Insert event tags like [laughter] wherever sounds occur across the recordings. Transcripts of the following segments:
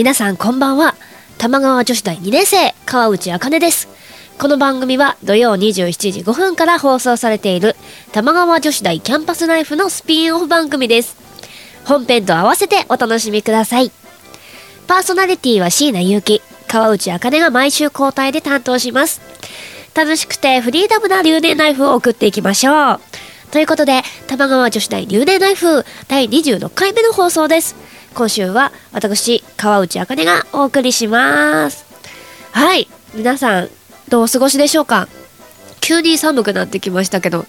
皆さんこんばんは。玉川女子大2年生川内茜です。この番組は土曜27時5分から放送されている玉川女子大キャンパスライフのスピンオフ番組です。本編と合わせてお楽しみください。パーソナリティは椎名祐希川内茜が毎週交代で担当します。楽しくてフリーダムな留年ライフを送っていきましょう。ということで玉川女子大留年ライフ第26回目の放送です。今週は私川内茜がお送りします。はい。皆さんどうお過ごしでしょうか？急に寒くなってきましたけど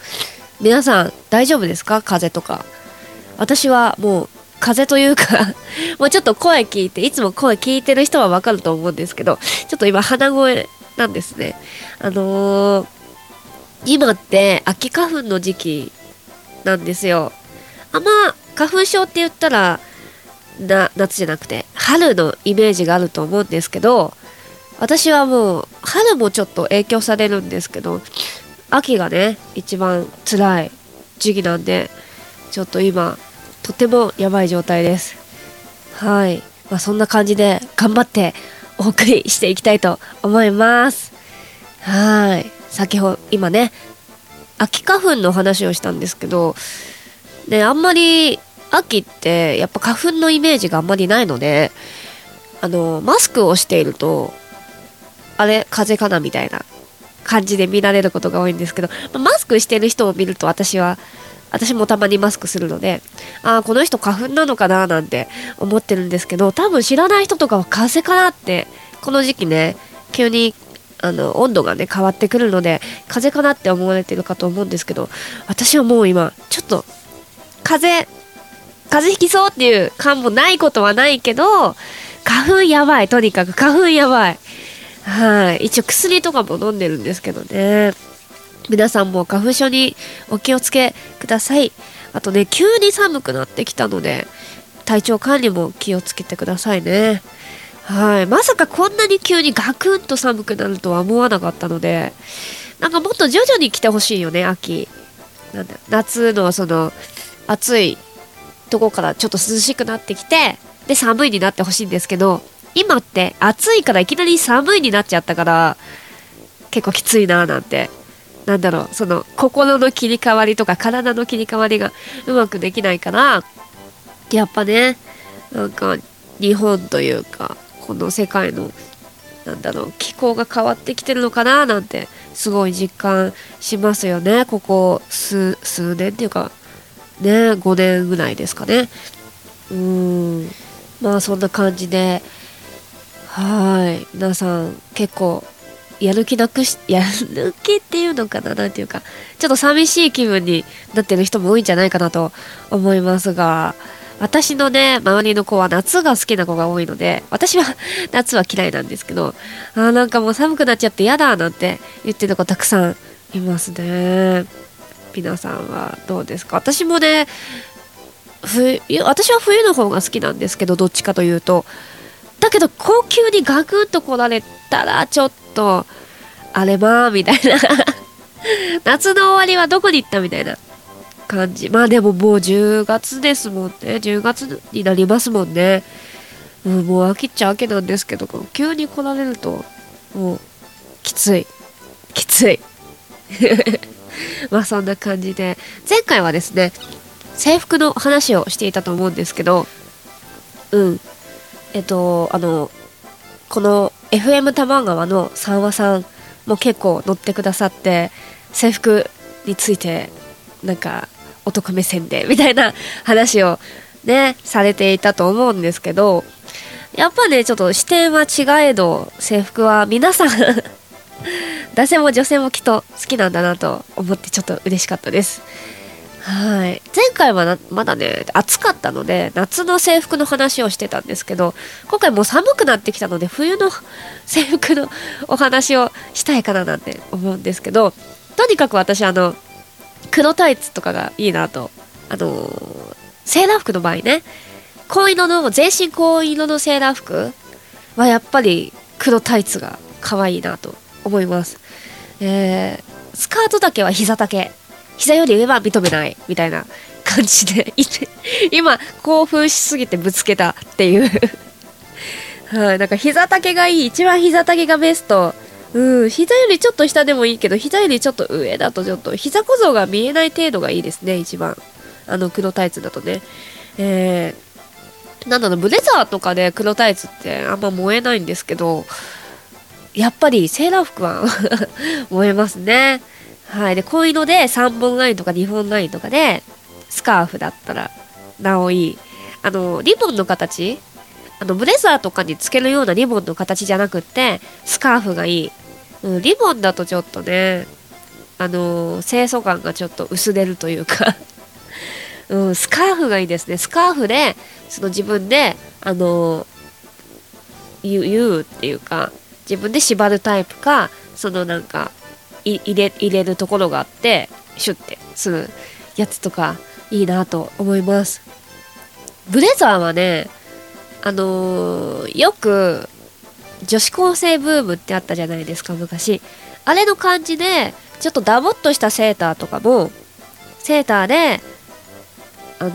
皆さん大丈夫ですか？風邪とか。私はもう風邪というか [laughs] もうちょっと声聞いていつも声聞いてる人はわかると思うんですけどちょっと今鼻声なんですね。あのー、今って秋花粉の時期なんですよ。あんま花粉症って言ったらな夏じゃなくて春のイメージがあると思うんですけど私はもう春もちょっと影響されるんですけど秋がね一番辛い時期なんでちょっと今とてもやばい状態です。はい、まあ、そんな感じで頑張ってお送りしていきたいと思います。はい。先ほど今ね秋花粉の話をしたんですけどねあんまり秋ってやっぱ花粉のイメージがあんまりないのであのマスクをしているとあれ風邪かなみたいな感じで見られることが多いんですけどマスクしてる人を見ると私は私もたまにマスクするのでああこの人花粉なのかななんて思ってるんですけど多分知らない人とかは風邪かなってこの時期ね急にあの温度がね変わってくるので風邪かなって思われてるかと思うんですけど私はもう今ちょっと風邪風邪ひきそうっていう感もないことはないけど花粉やばい。とにかく花粉やばい。はい。一応薬とかも飲んでるんですけどね。皆さんも花粉症にお気をつけください。あとね急に寒くなってきたので体調管理も気をつけてくださいね。はい。まさかこんなに急にガクンと寒くなるとは思わなかったのでなんかもっと徐々に来てほしいよね秋。なんだ夏のその暑いとこからちょっと涼しくなってきてで寒いになってほしいんですけど今って暑いからいきなり寒いになっちゃったから結構きついななんて。なんだろうその心の切り替わりとか体の切り替わりがうまくできないからやっぱねなんか日本というかこの世界のなんだろう気候が変わってきてるのかななんてすごい実感しますよね。ここ数数年っていうかね5年ぐらいですかね。うん。まあそんな感じではい。皆さん結構やる気なくし [laughs] やる気っていうのかななんていうか。ちょっと寂しい気分になってる人も多いんじゃないかなと思いますが私のね周りの子は夏が好きな子が多いので私は [laughs] 夏は嫌いなんですけどあーなんかもう寒くなっちゃって嫌だなんて言ってる子たくさんいますね。皆さんはどうですか？私もね冬私は冬の方が好きなんですけどどっちかというと。だけど高級にガクンと来られたらちょっとあれまあみたいな。[laughs] 夏の終わりはどこに行ったみたいな。感じ。まあでももう10月ですもんね。10月になりますもんね、もう飽きっちゃ秋なんですけど急に来られるともうきつい。きつい。まあそんな感じで。前回はですね制服の話をしていたと思うんですけどうん。えっとあのこの FM 玉川の三話さんも結構乗ってくださって制服についてなんか男目線でみたいな話をねされていたと思うんですけどやっぱねちょっと視点は違えど制服は皆さん [laughs] 男性も女性もきっと好きなんだなと思ってちょっと嬉しかったです。はい。前回はまだね暑かったので夏の制服の話をしてたんですけど今回もう寒くなってきたので冬の制服のお話をしたいかななんて思うんですけどとにかく私あの黒タイツとかがいいなとあのセーラー服の場合ね紺色の全身紺色のセーラー服はやっぱり黒タイツが可愛いなと思います、えー、スカートだけは膝丈。膝より上は認めないみたいな感じで。[laughs] 今興奮しすぎてぶつけたっていう。[laughs] はい、なんか膝丈がいい。一番膝丈がベスト。うん。膝よりちょっと下でもいいけど膝よりちょっと上だとちょっと膝小僧が見えない程度がいいですね。一番。あの黒タイツだとね。えー、なんだろうブレザーとかで黒タイツってあんま燃えないんですけどやっぱりセーラー服は [laughs] 燃えますね。はい。でこういうので3本ラインとか2本ラインとかでスカーフだったらなおいい。あのリボンの形あのブレザーとかにつけるようなリボンの形じゃなくってスカーフがいい、うん、リボンだとちょっとねあの清楚感がちょっと薄れるというか。[laughs] うん、スカーフがいいですね。スカーフでその自分であの言う言うっていうか。自分で縛るタイプかそのなんか入れ入れるところがあってシュッてするやつとかいいなと思います。ブレザーはねあのー、よく女子高生ブームってあったじゃないですか昔。あれの感じでちょっとダボっとしたセーターとかもセーターであの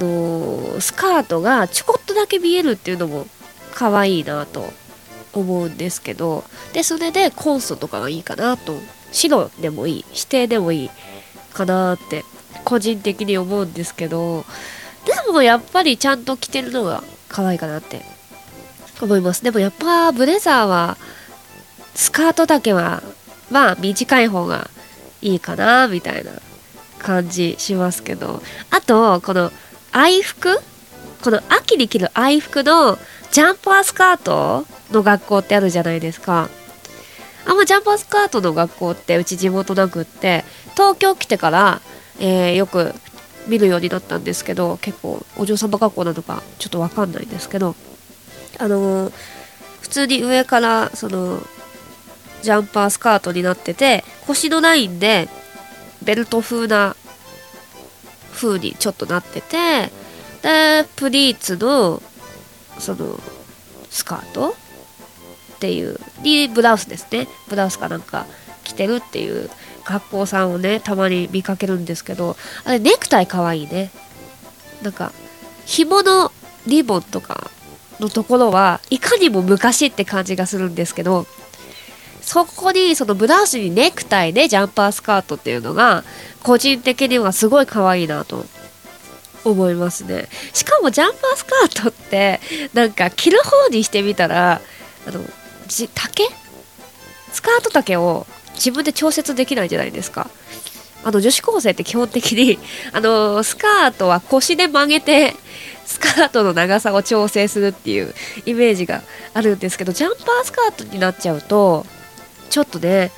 ー、スカートがちょこっとだけ見えるっていうのも可愛いなと思うんですけどでそれでコンソとかがいいかなと。白でもいい指定でもいいかなって個人的に思うんですけどでもやっぱりちゃんと着てるのが可愛いかなって思います。でもやっぱブレザーはスカートだけはまあ短い方がいいかなみたいな感じしますけど。あとこの愛服？この秋に着る愛服のジャンパースカートの学校ってあるじゃないですか。あんまジャンパースカートの学校ってうち地元なくって東京来てから、えー、よく見るようになったんですけど結構お嬢様学校なのかちょっとわかんないんですけどあのー、普通に上からそのジャンパースカートになってて腰のラインでベルト風な風にちょっとなっててでプリーツのそのスカートっていうにブラウスですね。ブラウスかなんか着てるっていう学校さんをねたまに見かけるんですけどあれネクタイかわいいね。なんか紐のリボンとかのところはいかにも昔って感じがするんですけどそこにそのブラウスにネクタイでジャンパースカートっていうのが個人的にはすごい可愛いなと思いますね。しかもジャンパースカートってなんか着る方にしてみたらあのじ丈？スカート丈を自分で調節できないじゃないですか。あの女子高生って基本的にあのスカートは腰で曲げてスカートの長さを調整するっていうイメージがあるんですけどジャンパースカートになっちゃうとちょっとね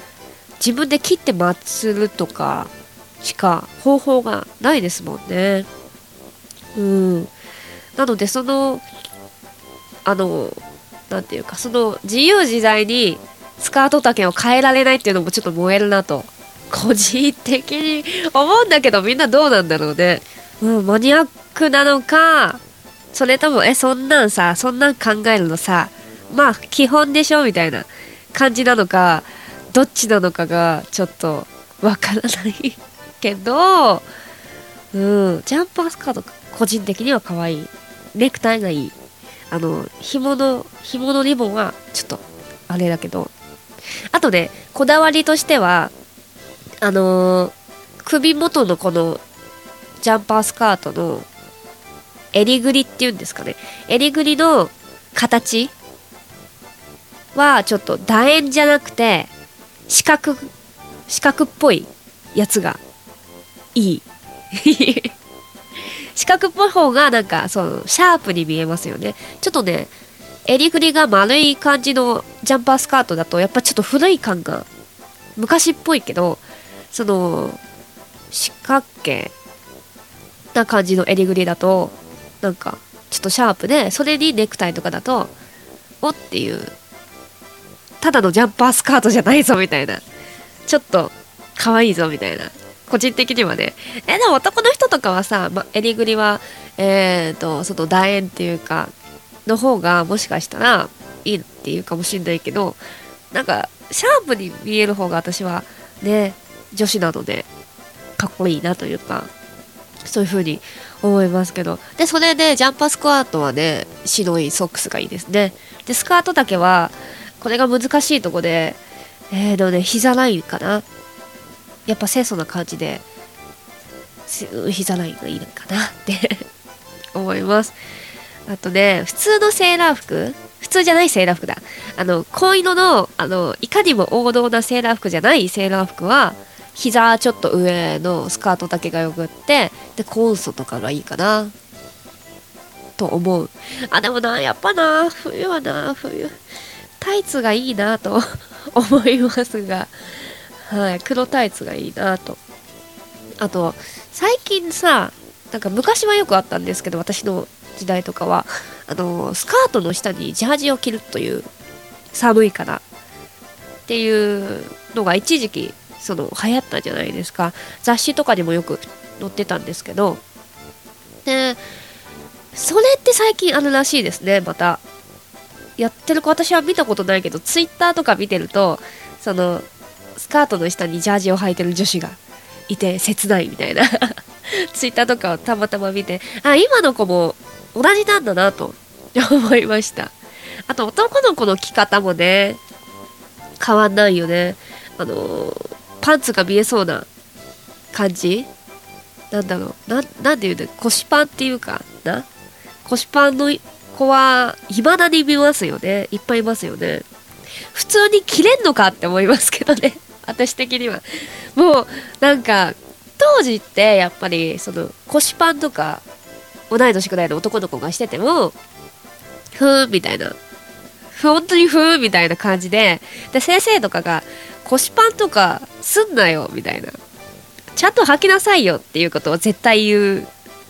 自分で切ってまつるとかしか方法がないですもんね。うん。なのでそのあの何て言うかその自由自在にスカート丈を変えられないっていうのもちょっと燃えるなと個人的に思うんだけどみんなどうなんだろうね、うん、マニアックなのかそれともえそんなんさそんなん考えるのさまあ基本でしょみたいな感じなのかどっちなのかがちょっとわからないけどうんジャンパースカートか。個人的には可愛い。ネクタイがいい。あの紐の紐のリボンはちょっとあれだけど。あとねこだわりとしてはあのー、首元のこのジャンパースカートの襟ぐりっていうんですかね。襟ぐりの形はちょっと楕円じゃなくて四角四角っぽいやつがいい。四角っぽい方がなんかそうシャープに見えますよね。ちょっとね襟ぐりが丸い感じのジャンパースカートだとやっぱちょっと古い感が昔っぽいけどその四角形な感じの襟ぐりだとなんかちょっとシャープでそれにネクタイとかだとおっていうただのジャンパースカートじゃないぞみたいな。ちょっと可愛いぞみたいな。個人的にはね。えでも男の人とかはさ、ま、襟ぐりはえっ、ー、とその楕円っていうかの方がもしかしたらいいっていうかもしんないけどなんかシャープに見える方が私はね女子なのでかっこいいなというかそういう風に思いますけど。でそれでジャンパースクワートはね白いソックスがいいですね。でスカート丈はこれが難しいとこでえーとね膝ラインかな。やっぱ清楚な感じで膝ラインがいいのかなって。[laughs] 思います。あとね普通のセーラー服普通じゃないセーラー服だ。あの紺色のあのいかにも王道なセーラー服じゃないセーラー服は膝ちょっと上のスカートだけがよくってでコンソとかがいいかな。と思う。あでもなやっぱな冬はな冬。タイツがいいなと思いますが。はい黒タイツがいいなと。あと最近さなんか昔はよくあったんですけど私の時代とかはあのスカートの下にジャージを着るという寒いからっていうのが一時期その流行ったじゃないですか。雑誌とかにもよく載ってたんですけどでそれって最近あるらしいですねまた。やってる子私は見たことないけどツイッターとか見てるとそのスカートの下にジャージを履いてる女子がいて切ないみたいな。[laughs] ツイッターとかをたまたま見てあ今の子も同じなんだなと [laughs] 思いました。あと男の子の着方もね変わんないよね。あのパンツが見えそうな感じ？なんだろう。ななんていうの腰パンっていうかな？腰パンの子は未だに見ますよね。いっぱいいますよね。普通に着れんのかって思いますけどね。私的にはもうなんか当時ってやっぱりその腰パンとか同い年くらいの男の子がしててもふーみたいな本当にふーみたいな感じでで先生とかが腰パンとかすんなよみたいなちゃんと履きなさいよっていうことを絶対言う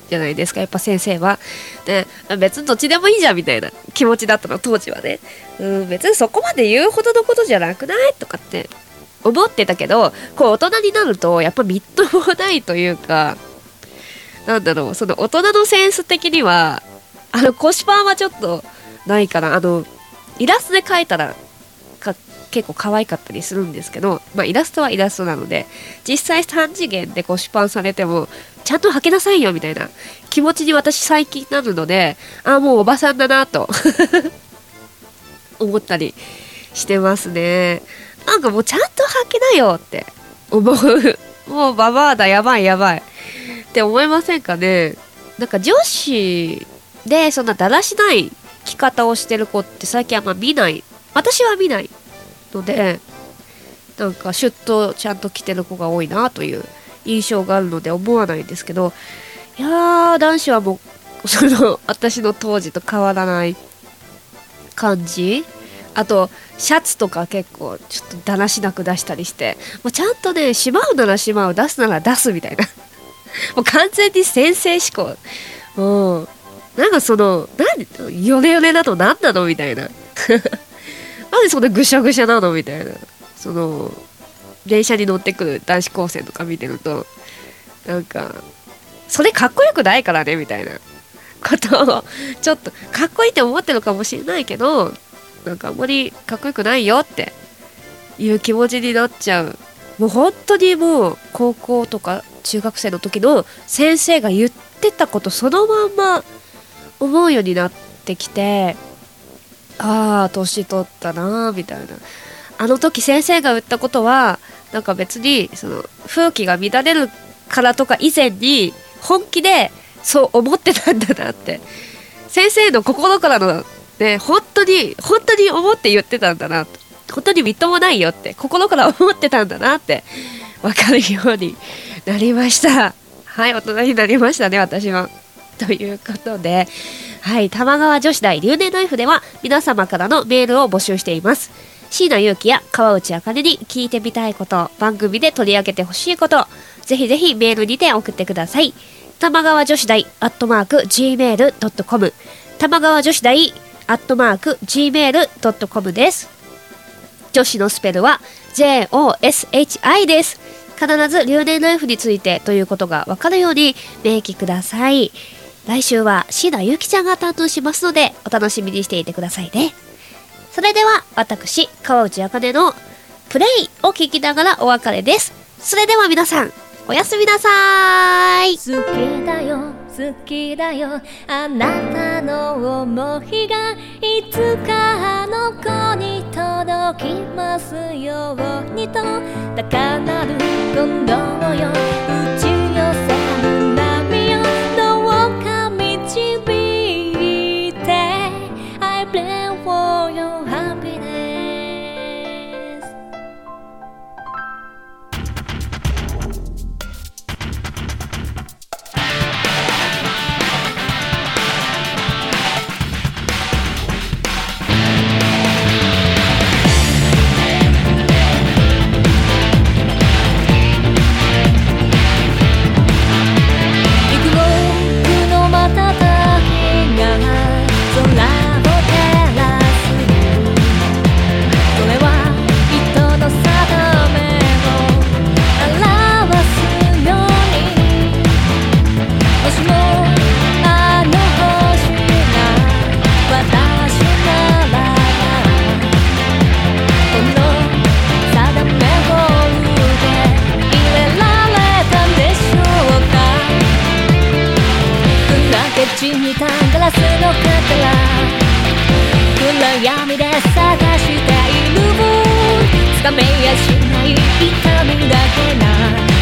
じゃないですかやっぱ先生は。で別にどっちでもいいじゃんみたいな気持ちだったの当時はね。うん別にそこまで言うほどのことじゃなくないとかって思ってたけどこう大人になるとやっぱみっともないというかなんだろうその大人のセンス的にはあの腰パンはちょっとないかな。あのイラストで描いたらか結構可愛かったりするんですけど、まあ、イラストはイラストなので実際3次元で腰パンされてもちゃんと履けなさいよみたいな気持ちに私最近なるのでああもうおばさんだなと [laughs] 思ったりしてますね。なんかもうちゃんと履けなよって。思 [laughs] うもうババアだやばいやばい。って思いませんかね。なんか女子でそんなだらしない着方をしてる子って最近あんま見ない。私は見ないのでなんかシュッとちゃんと着てる子が多いなという印象があるので思わないんですけど。いやー男子はもうその私の当時と変わらない感じあとシャツとか結構ちょっとだらしなく出したりしてもうちゃんとねしまうならしまう出すなら出すみたいな。[laughs] もう完全に先生思考うん。なんかその何ヨレヨレだと何なのみたいな。[laughs] なんでそんなぐしゃぐしゃなのみたいな。その電車に乗ってくる男子高生とか見てるとなんかそれかっこよくないからねみたいなことをちょっとかっこいいって思ってるかもしれないけどなんかあんまりかっこよくないよっていう気持ちになっちゃう。もう本当にもう高校とか中学生の時の先生が言ってたことそのまんま思うようになってきてああ年取ったなみたいな。あの時先生が言ったことはなんか別にその風紀が乱れるからとか以前に本気でそう思ってたんだなって。先生の心からのね本当に本当に思って言ってたんだな本当にみっともないよって。心から思ってたんだなって分かるようになりました。はい大人になりましたね私は。ということではい玉川女子大留年ナイフでは皆様からのメールを募集しています。椎名勇気や川内茜に聞いてみたいこと番組で取り上げてほしいことぜひぜひメールにて送ってください。玉川女子大アットマーク gmail.com 玉川女子大アットマーク gmail.com です。女子のスペルは JOSHI です。必ず留年ライフについてということがわかるように明記ください。来週は椎名ゆきちゃんが担当しますのでお楽しみにしていてくださいね。それでは私、川内茜のプレイを聞きながらお別れです。それでは皆さん、おやすみなさーい。好きだよ好きだよ。あなたの想いがいつかあの子に届きますようにと。高鳴る今度よ。かめやしない痛みだけが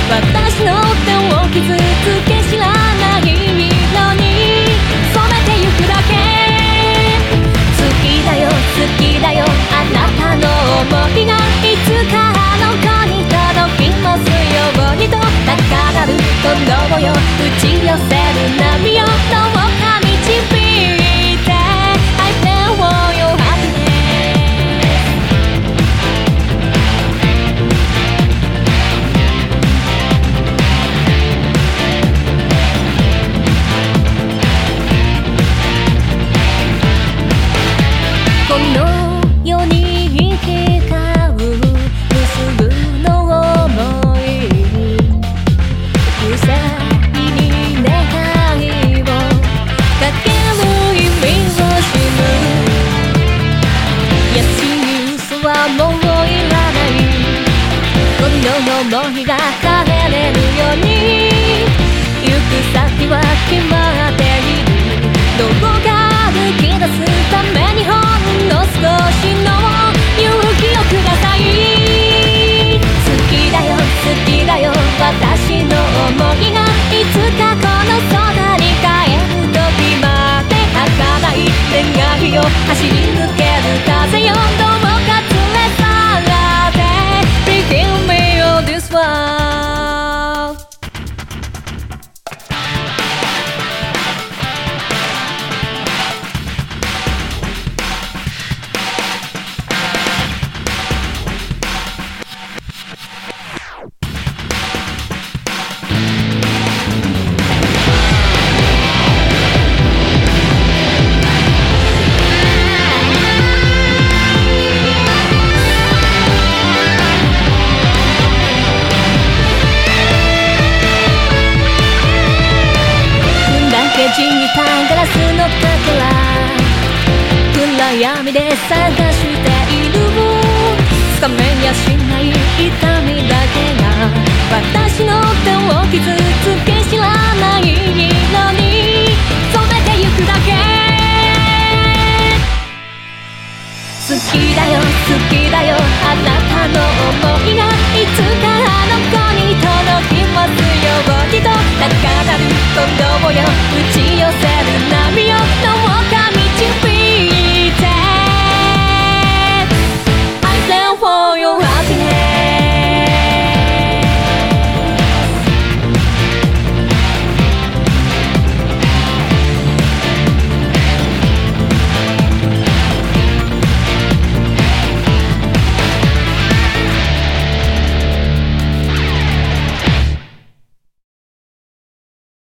私の手を傷つけ知らない色に染めてゆくだけ好きだよ好きだよあなたの想いがいつかあの子に届きますようにと高鳴る鼓動よ打ち寄せきだよ。あなたの想いがいつかあの子に届きますよ。うにと高鳴る鼓動よ。